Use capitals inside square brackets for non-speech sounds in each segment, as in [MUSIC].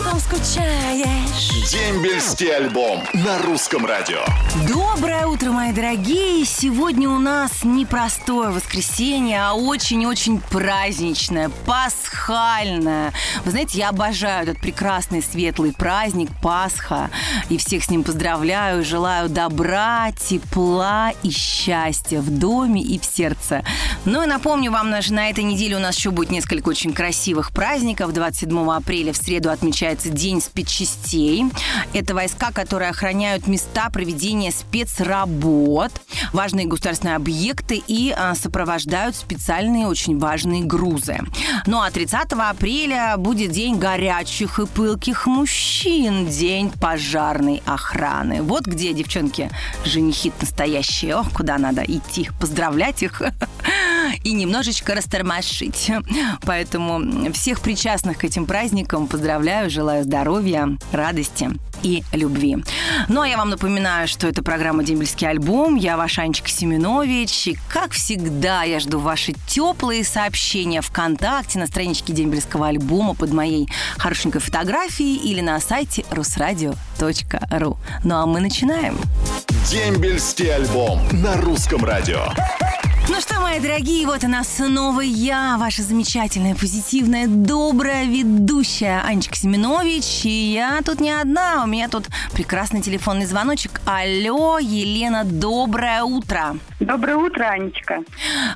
по ком скучаешь. Дембельский альбом на русском радио. Доброе утро, мои дорогие! Сегодня у нас не простое воскресенье, а очень-очень праздничное, пасхальное. Вы знаете, я обожаю этот прекрасный светлый праздник Пасха. И всех с ним поздравляю, желаю добра, тепла и счастья в доме и в сердце. Ну и напомню вам, на на этой неделе у нас еще будет несколько очень красивых праздников. 27 апреля в среду отмечается День спецчастей. Это войска, которые охраняют места проведения спецработ, важные государственные объекты и а, сопровождают специальные очень важные грузы. Ну а 30 апреля будет День горячих и пылких мужчин, День пожарной охраны. Вот где, девчонки, женихи настоящие. Ох, куда надо идти, поздравлять их [LAUGHS] и немножечко растормошить. Поэтому всех причастных к этим праздникам поздравляю, желаю здоровья, радости и любви. Ну, а я вам напоминаю, что это программа «Дембельский альбом». Я ваш Анечка Семенович. И, как всегда, я жду ваши теплые сообщения ВКонтакте на страничке Дембельского альбома под моей хорошенькой фотографией или на сайте русрадио.ру. Ну, а мы начинаем. Дембельский альбом на русском радио. Ну что, мои дорогие, вот она снова я, ваша замечательная, позитивная, добрая ведущая Анечка Семенович. И я тут не одна, у меня тут прекрасный телефонный звоночек. Алло, Елена, доброе утро. Доброе утро, Анечка.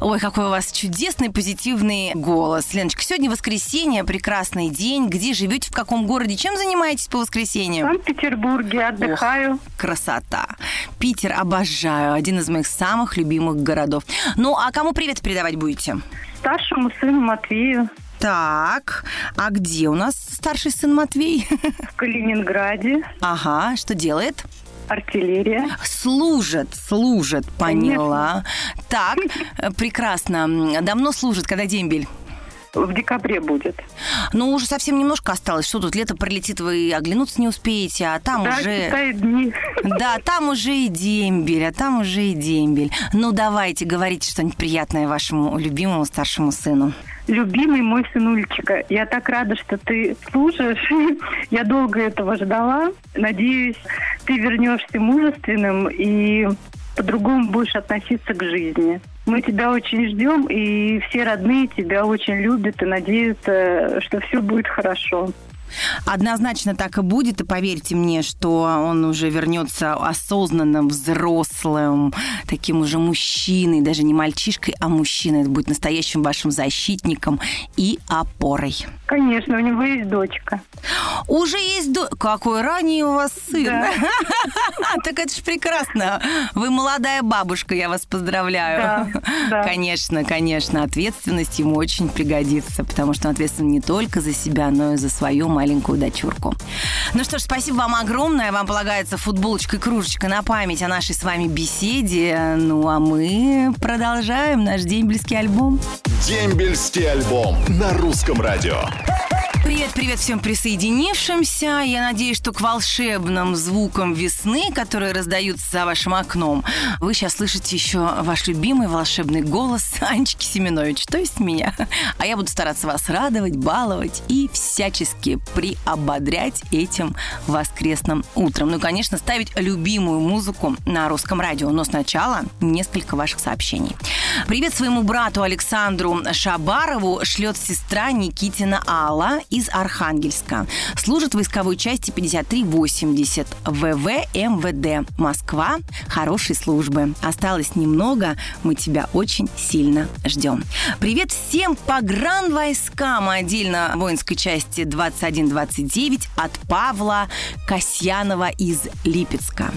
Ой, какой у вас чудесный, позитивный голос. Леночка, сегодня воскресенье, прекрасный день. Где живете, в каком городе, чем занимаетесь по В воскресеньям? Санкт-Петербурге отдыхаю. Красота. Питер обожаю, один из моих самых любимых городов. Ну, а кому привет передавать будете? Старшему сыну Матвею Так, а где у нас старший сын Матвей? [LAUGHS] в Калининграде. Ага, что делает? Артиллерия. Служит, служит, поняла. Так, э, прекрасно. Давно служит, когда дембель? В декабре будет. Ну, уже совсем немножко осталось. Что тут, лето пролетит, вы оглянуться не успеете, а там да, уже... дни. Да, там уже и дембель, а там уже и дембель. Ну, давайте, говорите что-нибудь приятное вашему любимому старшему сыну. Любимый мой сынулечка, я так рада, что ты служишь. [LAUGHS] Я долго этого ждала. Надеюсь, ты вернешься мужественным и по-другому будешь относиться к жизни. Мы тебя очень ждем, и все родные тебя очень любят и надеются, что все будет хорошо. Однозначно так и будет, и поверьте мне, что он уже вернется осознанным, взрослым, таким уже мужчиной, даже не мальчишкой, а мужчиной. Это будет настоящим вашим защитником и опорой. Конечно, у него есть дочка. Уже есть... до- Какой ранний у вас сын. Да. [LAUGHS] Так это ж прекрасно. Вы молодая бабушка, я вас поздравляю. Да, да. Конечно, конечно. Ответственность ему очень пригодится, потому что он ответственен не только за себя, но и за свою маленькую дочурку. Ну что ж, спасибо вам огромное. Вам полагается футболочка и кружечка на память о нашей с вами беседе. Ну а мы продолжаем наш дембельский альбом. Дембельский альбом на русском радио. Привет, привет всем присоединившимся. Я надеюсь, что к волшебным звукам весны, которые раздаются за вашим окном, вы сейчас слышите еще ваш любимый волшебный голос [LAUGHS] Анечки Семенович, то есть меня. А я буду стараться вас радовать, баловать и всячески приободрять этим воскресным утром. Ну, конечно, ставить любимую музыку на русском радио. Но сначала несколько ваших сообщений. Привет своему брату Александру Шабарову шлет сестра Никитина Алла из Архангельска. Служит в войсковой части 5380 ВВ МВД. Москва. Хорошей службы. Осталось немного. Мы тебя очень сильно ждем. Привет всем погранвойскам, отдельно воинской части 2129 от Павла Касьянова из Липецка.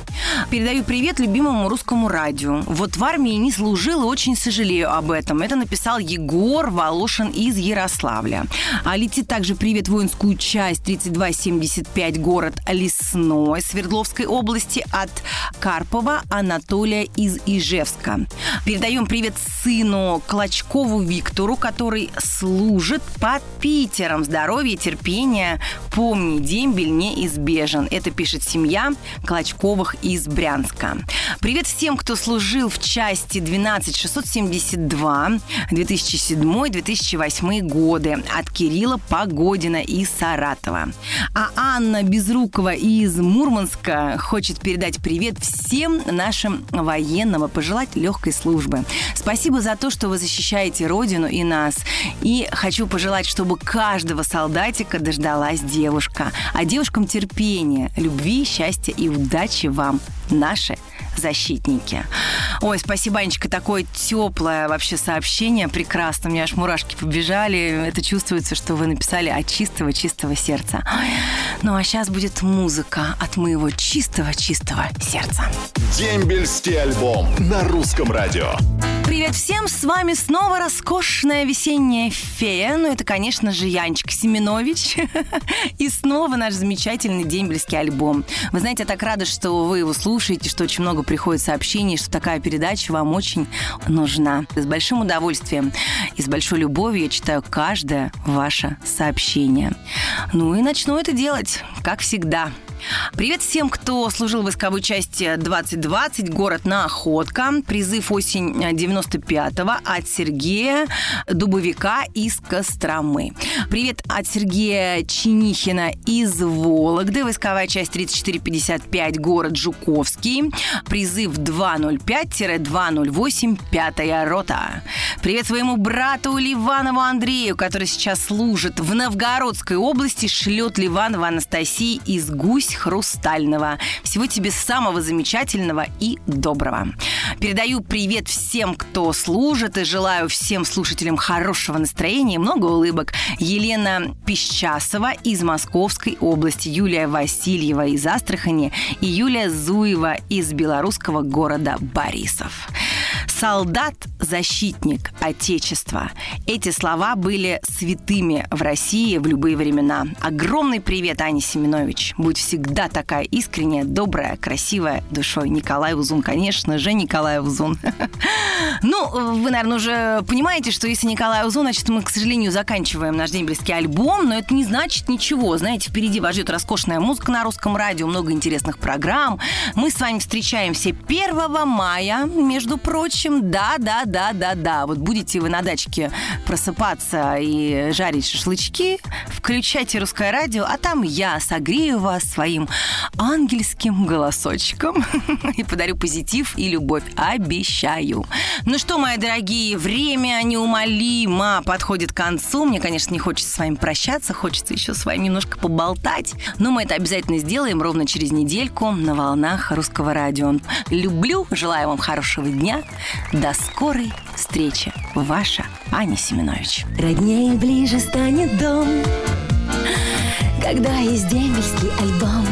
Передаю привет любимому русскому радио. Вот в армии не служил и очень сожалею об этом. Это написал Егор Волошин из Ярославля. А летит также привет воинскую часть 3275 город Лесной Свердловской области от Карпова Анатолия из Ижевска. Передаем привет сыну Клочкову Виктору, который служит под Питером. Здоровья, терпения, Помни, дембель неизбежен. Это пишет семья Клочковых из Брянска. Привет всем, кто служил в части 12672 2007-2008 годы от Кирилла Погодина из Саратова. А Анна Безрукова из Мурманска хочет передать привет всем нашим военным и пожелать легкой службы. Спасибо за то, что вы защищаете Родину и нас. И хочу пожелать, чтобы каждого солдатика дождалась девушка. А девушкам терпения, любви, счастья и удачи вам, наши защитники. Ой, спасибо, Анечка, такое теплое вообще сообщение, прекрасно. У меня аж мурашки побежали. Это чувствуется, что вы написали от чистого-чистого сердца. Ну а сейчас будет музыка от моего чистого-чистого сердца. Дембельский альбом на русском радио. Привет всем, с вами снова роскошная весенняя фея. Ну, это, конечно же, Янчик Семенович. [LAUGHS] И снова наш замечательный дембельский альбом. Вы знаете, я так рада, что вы его слушаете, что очень много приходит сообщений, что такая передача вам очень нужна. С большим удовольствием и с большой любовью я читаю каждое ваше сообщение. Ну и начну это делать, как всегда. Привет всем, кто служил в войсковой части 2020, город Находка. Призыв осень 95-го от Сергея Дубовика из Костромы. Привет от Сергея Чинихина из Вологды. Войсковая часть 3455, город Жуковский. Призыв 205-208, пятая рота. Привет своему брату Ливанову Андрею, который сейчас служит в Новгородской области, шлет Ливанова Анастасии из Гусь Хрустального. Всего тебе самого замечательного и доброго. Передаю привет всем, кто служит, и желаю всем слушателям хорошего настроения, много улыбок. Елена Песчасова из Московской области, Юлия Васильева из Астрахани и Юлия Зуева из белорусского города Борисов. Солдат – защитник Отечества. Эти слова были святыми в России в любые времена. Огромный привет, Аня Семенович. Будь всегда такая искренняя, добрая, красивая душой. Николай Узун, конечно же, Николай Узун. [LAUGHS] Ну, вы, наверное, уже понимаете, что если Николай Узун, значит, мы, к сожалению, заканчиваем наш дембельский альбом, но это не значит ничего. Знаете, впереди вас ждет роскошная музыка на русском радио, много интересных программ. Мы с вами встречаемся 1 мая, между прочим. Да, да, да, да, да. Вот будете вы на дачке просыпаться и жарить шашлычки, включайте русское радио, а там я согрею вас своим ангельским голосочком [LAUGHS] и подарю позитив и любовь. Обещаю. Ну что, мои дорогие, время неумолимо подходит к концу. Мне, конечно, не хочется с вами прощаться, хочется еще с вами немножко поболтать. Но мы это обязательно сделаем ровно через недельку на волнах русского радио. Люблю, желаю вам хорошего дня. До скорой встречи. Ваша Аня Семенович. Роднее ближе станет дом, когда есть дембельский альбом.